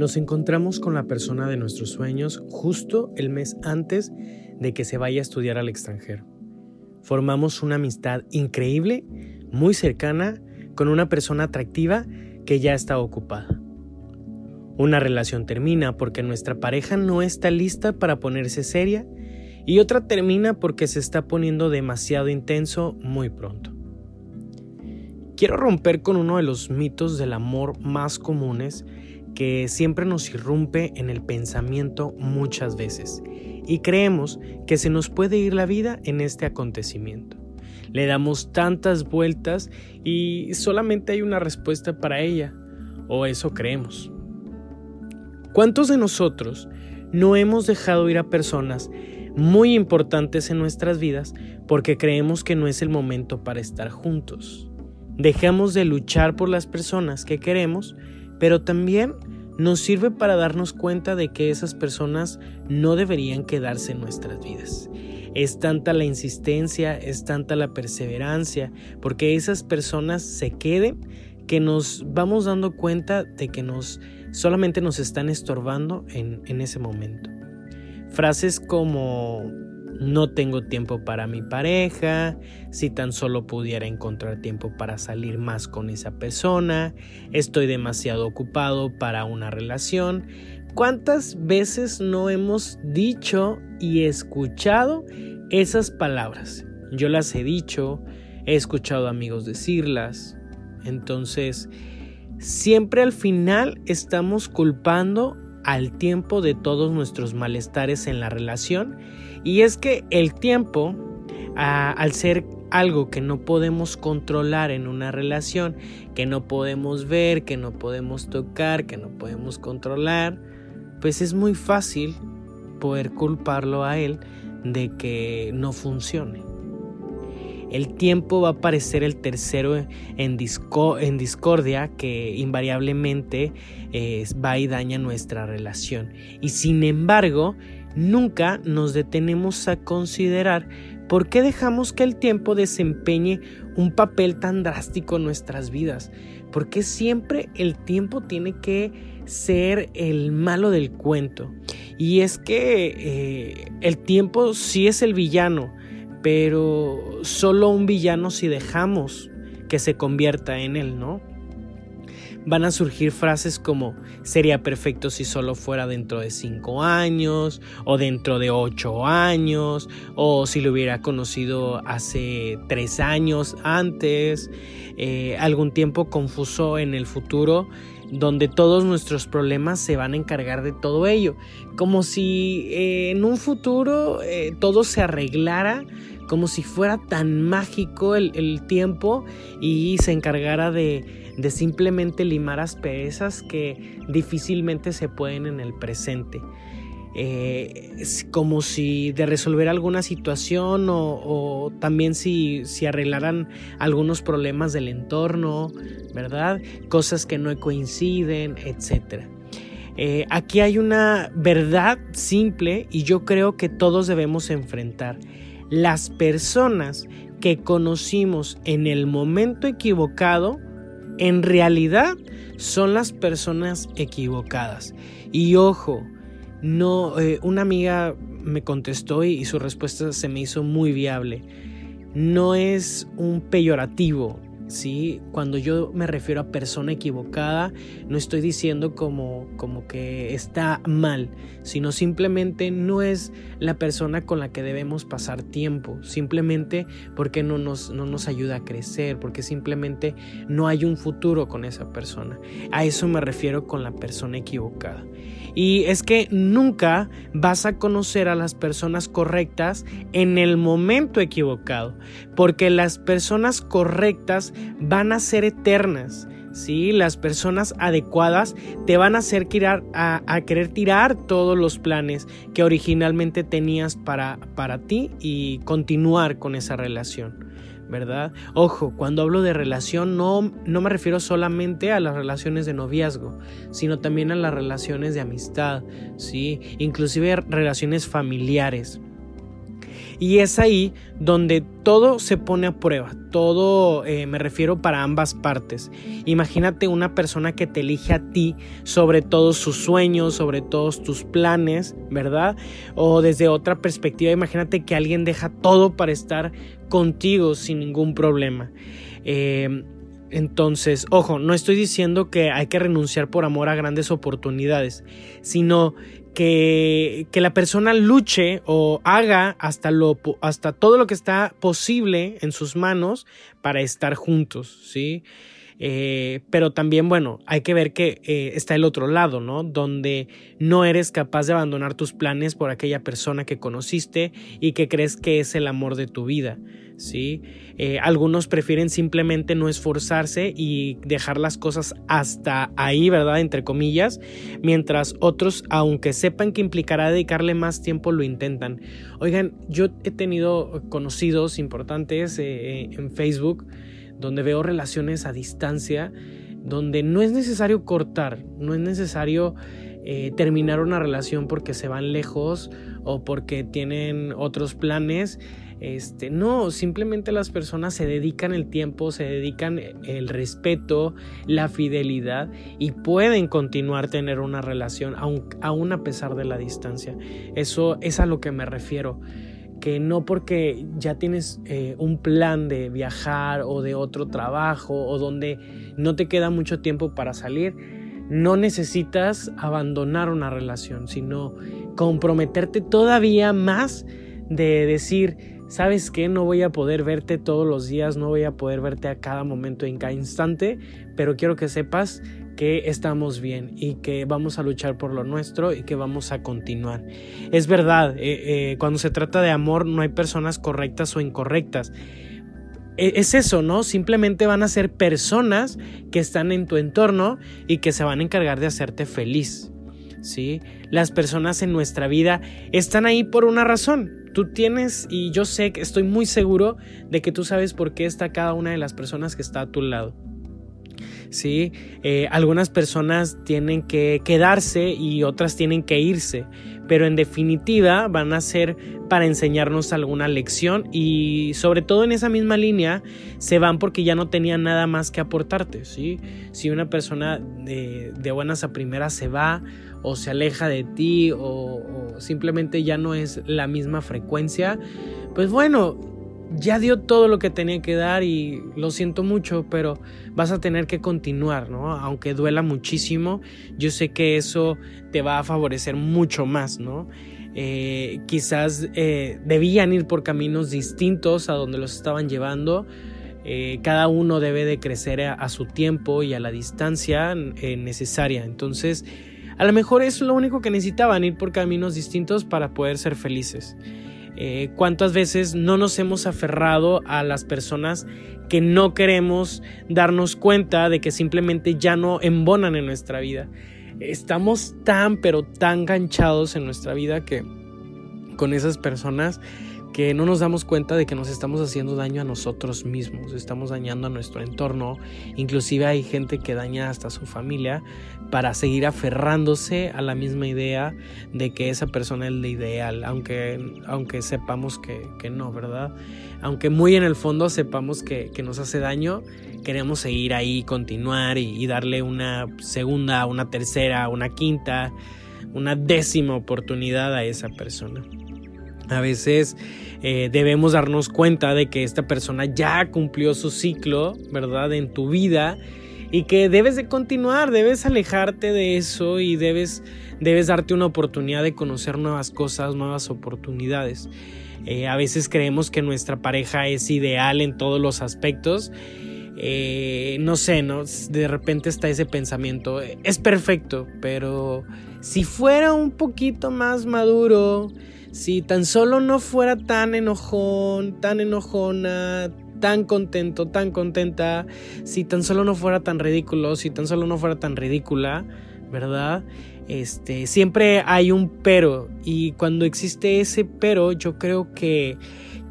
Nos encontramos con la persona de nuestros sueños justo el mes antes de que se vaya a estudiar al extranjero. Formamos una amistad increíble, muy cercana, con una persona atractiva que ya está ocupada. Una relación termina porque nuestra pareja no está lista para ponerse seria y otra termina porque se está poniendo demasiado intenso muy pronto. Quiero romper con uno de los mitos del amor más comunes que siempre nos irrumpe en el pensamiento muchas veces y creemos que se nos puede ir la vida en este acontecimiento. Le damos tantas vueltas y solamente hay una respuesta para ella, o eso creemos. ¿Cuántos de nosotros no hemos dejado ir a personas muy importantes en nuestras vidas porque creemos que no es el momento para estar juntos? Dejamos de luchar por las personas que queremos, pero también nos sirve para darnos cuenta de que esas personas no deberían quedarse en nuestras vidas. Es tanta la insistencia, es tanta la perseverancia, porque esas personas se queden que nos vamos dando cuenta de que nos solamente nos están estorbando en, en ese momento. Frases como no tengo tiempo para mi pareja, si tan solo pudiera encontrar tiempo para salir más con esa persona, estoy demasiado ocupado para una relación. ¿Cuántas veces no hemos dicho y escuchado esas palabras? Yo las he dicho, he escuchado amigos decirlas. Entonces, siempre al final estamos culpando al tiempo de todos nuestros malestares en la relación. Y es que el tiempo, al ser algo que no podemos controlar en una relación, que no podemos ver, que no podemos tocar, que no podemos controlar, pues es muy fácil poder culparlo a él de que no funcione. El tiempo va a parecer el tercero en, discordia que invariablemente eh, va y daña nuestra relación. Y sin embargo, nunca nos detenemos a considerar por qué dejamos que el tiempo desempeñe un papel tan drástico en nuestras vidas. ¿Por qué siempre el tiempo tiene que ser el malo del cuento? Y es que eh, el tiempo sí es el villano, pero solo un villano si dejamos que se convierta en él, ¿no? Van a surgir frases como sería perfecto si solo fuera dentro de cinco años o dentro de ocho años o si lo hubiera conocido hace tres años antes, eh, algún tiempo confuso en el futuro donde todos nuestros problemas se van a encargar de todo ello, como si eh, en un futuro eh, todo se arreglara como si fuera tan mágico el, tiempo y se encargara de, simplemente limar asperezas que difícilmente se pueden en el presente. Eh, como si de resolver alguna situación o, también si, arreglaran algunos problemas del entorno, ¿verdad? Cosas que no coinciden, etc. Eh, aquí hay una verdad simple y yo creo que todos debemos enfrentar las personas que conocimos en el momento equivocado, en realidad son las personas equivocadas. Y ojo, no, eh, una amiga me contestó y su respuesta se me hizo muy viable. No es un peyorativo, ¿sí? Cuando yo me refiero a persona equivocada, no estoy diciendo como, como que está mal, sino simplemente no es la persona con la que debemos pasar tiempo, simplemente porque no nos, no nos ayuda a crecer, porque simplemente no hay un futuro con esa persona. A eso me refiero con la persona equivocada. Y es que nunca vas a conocer a las personas correctas en el momento equivocado, porque las personas correctas van a ser eternas. ¿sí? Las personas adecuadas te van a hacer tirar, a, querer tirar todos los planes que originalmente tenías para, para ti y continuar con esa relación. ¿Verdad? Ojo, cuando hablo de relación no, no me refiero solamente a las relaciones de noviazgo, sino también a las relaciones de amistad, ¿sí? Inclusive relaciones familiares. Y es ahí donde todo se pone a prueba, todo eh, me refiero para ambas partes. Imagínate una persona que te elige a ti sobre todos sus sueños, sobre todos tus planes, ¿verdad? O desde otra perspectiva, imagínate que alguien deja todo para estar contigo sin ningún problema. Eh, entonces, ojo, no estoy diciendo que hay que renunciar por amor a grandes oportunidades, sino que, que, la persona luche o haga hasta, lo, hasta todo lo que está posible en sus manos para estar juntos, ¿sí? Eh, pero también, bueno, hay que ver que eh, está el otro lado, ¿no? Donde no eres capaz de abandonar tus planes por aquella persona que conociste y que crees que es el amor de tu vida, ¿sí? Eh, algunos prefieren simplemente no esforzarse y dejar las cosas hasta ahí, ¿verdad? Entre comillas, mientras otros, aunque sepan que implicará dedicarle más tiempo, lo intentan. Oigan, yo he tenido conocidos importantes en Facebook, donde veo relaciones a distancia, donde no es necesario cortar, no es necesario eh, terminar una relación porque se van lejos o porque tienen otros planes. Este, no, simplemente las personas se dedican el tiempo, se dedican el respeto, la fidelidad y pueden continuar tener una relación aún a pesar de la distancia. Eso es a lo que me refiero que no porque ya tienes eh, un plan de viajar o de otro trabajo o donde no te queda mucho tiempo para salir, no necesitas abandonar una relación, sino comprometerte todavía más de decir, sabes que no voy a poder verte todos los días, no voy a poder verte a cada momento, en cada instante, pero quiero que sepas que estamos bien y que vamos a luchar por lo nuestro y que vamos a continuar. Es verdad, eh, eh, cuando se trata de amor no hay personas correctas o incorrectas. E, es eso, ¿no? Simplemente van a ser personas que están en tu entorno y que se van a encargar de hacerte feliz. ¿Sí? Las personas en nuestra vida están ahí por una razón. Tú tienes, y yo sé que estoy muy seguro de que tú sabes por qué está cada una de las personas que está a tu lado. ¿Sí? Eh, algunas personas tienen que quedarse y otras tienen que irse, pero en definitiva van a ser para enseñarnos alguna lección y sobre todo en esa misma línea se van porque ya no tenían nada más que aportarte, ¿sí? Si una persona de, buenas a primeras se va o se aleja de ti o, o simplemente ya no es la misma frecuencia, pues bueno, ya dio todo lo que tenía que dar y lo siento mucho, pero vas a tener que continuar, ¿no? Aunque duela muchísimo, yo sé que eso te va a favorecer mucho más, ¿no? Eh, quizás eh, debían ir por caminos distintos a donde los estaban llevando. Eh, cada uno debe de crecer a, su tiempo y a la distancia necesaria. Entonces, a lo mejor es lo único que necesitaban, ir por caminos distintos para poder ser felices. Eh, cuántas veces no nos hemos aferrado a las personas que no queremos darnos cuenta de que simplemente ya no embonan en nuestra vida. Estamos tan pero tan ganchados en nuestra vida que con esas personas que no nos damos cuenta de que nos estamos haciendo daño a nosotros mismos, estamos dañando a nuestro entorno, inclusive hay gente que daña hasta a su familia para seguir aferrándose a la misma idea de que esa persona es la ideal, aunque, aunque sepamos que, que no, ¿verdad? Aunque muy en el fondo sepamos que, que nos hace daño, queremos seguir ahí, continuar y, y darle una segunda, una tercera, una quinta, una décima oportunidad a esa persona. A veces eh, debemos darnos cuenta de que esta persona ya cumplió su ciclo, ¿verdad? En tu vida y que debes de continuar, debes alejarte de eso y debes, debes darte una oportunidad de conocer nuevas cosas, nuevas oportunidades. Eh, a veces creemos que nuestra pareja es ideal en todos los aspectos. Eh, no sé, ¿no? De repente está ese pensamiento, es perfecto, pero si fuera un poquito más maduro, si tan solo no fuera tan enojón, tan enojona, tan contento, tan contenta, si tan solo no fuera tan ridículo, si tan solo no fuera tan ridícula, ¿verdad? Este, siempre hay un pero y cuando existe ese pero, yo creo que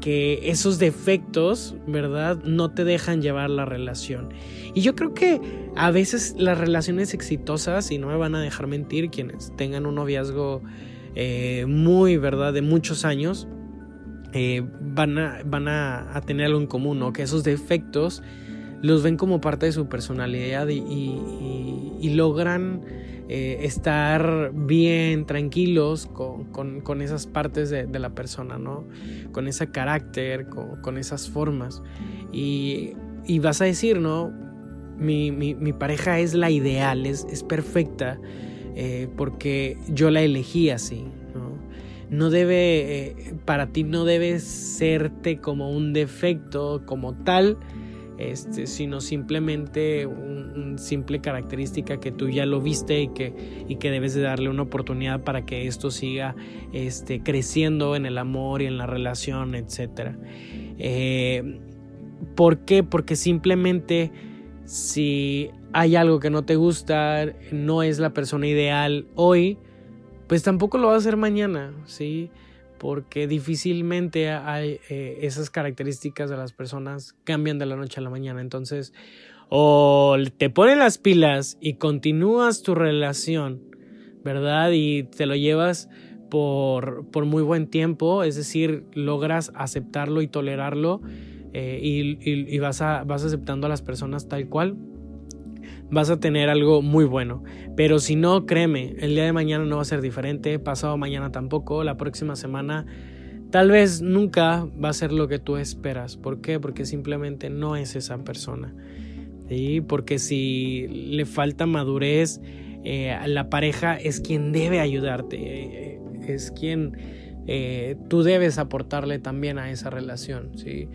que esos defectos, ¿verdad? No te dejan llevar la relación. Y yo creo que a veces las relaciones exitosas, y no me van a dejar mentir quienes tengan un noviazgo eh, muy, ¿verdad? De muchos años, eh, van, a, van a, tener algo en común, ¿no? Que esos defectos los ven como parte de su personalidad y, logran eh, estar bien, tranquilos con, esas partes de, la persona, ¿no? Con ese carácter, con, esas formas. Y, vas a decir, ¿no? Mi, pareja es la ideal, es, es perfecta, eh, porque yo la elegí así, no debe, eh, para ti no debe serte como un defecto como tal, este, sino simplemente una simple característica que tú ya lo viste y que, y que debes de darle una oportunidad para que esto siga este, creciendo en el amor y en la relación, etc. Eh, ¿Por qué? Porque simplemente si hay algo que no te gusta, no es la persona ideal hoy, pues tampoco lo va a hacer mañana, ¿sí? Porque difícilmente hay eh, esas características de las personas cambian de la noche a la mañana. Entonces, o te ponen las pilas y continúas tu relación, ¿verdad? Y te lo llevas por, por muy buen tiempo, es decir, logras aceptarlo y tolerarlo eh, y, y, vas, a, vas aceptando a las personas tal cual vas a tener algo muy bueno. Pero si no, créeme, el día de mañana no va a ser diferente, pasado mañana tampoco, la próxima semana tal vez nunca va a ser lo que tú esperas. ¿Por qué? Porque simplemente no es esa persona. ¿sí? Porque si le falta madurez, eh, la pareja es quien debe ayudarte, eh, es quien eh, tú debes aportarle también a esa relación. ¿sí?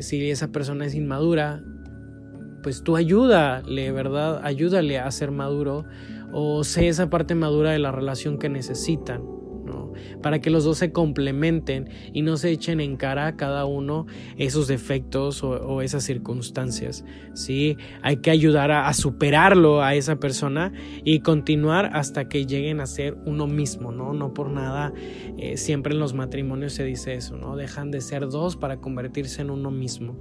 si esa persona es inmadura, pues tú ayúdale, ¿verdad? Ayúdale a ser maduro o sé esa parte madura de la relación que necesitan. Para que los dos se complementen y no se echen en cara a cada uno esos defectos o, esas circunstancias, ¿sí? Hay que ayudar a, superarlo a esa persona y continuar hasta que lleguen a ser uno mismo, ¿no? No por nada, eh, siempre en los matrimonios se dice eso, ¿no? Dejan de ser dos para convertirse en uno mismo.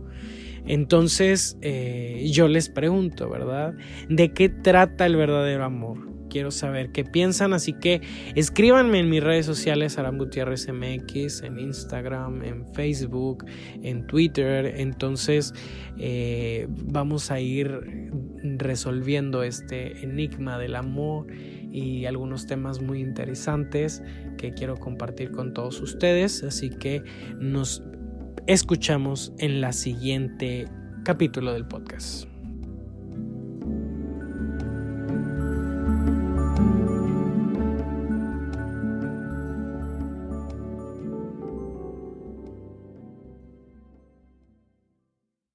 Entonces eh, yo les pregunto, ¿verdad? ¿De qué trata el verdadero amor? Quiero saber qué piensan, así que escríbanme en mis redes sociales, Aram Gutiérrez MX, en Instagram, en Facebook, en Twitter. Entonces eh, vamos a ir resolviendo este enigma del amor y algunos temas muy interesantes que quiero compartir con todos ustedes. Así que nos escuchamos en la siguiente capítulo del podcast.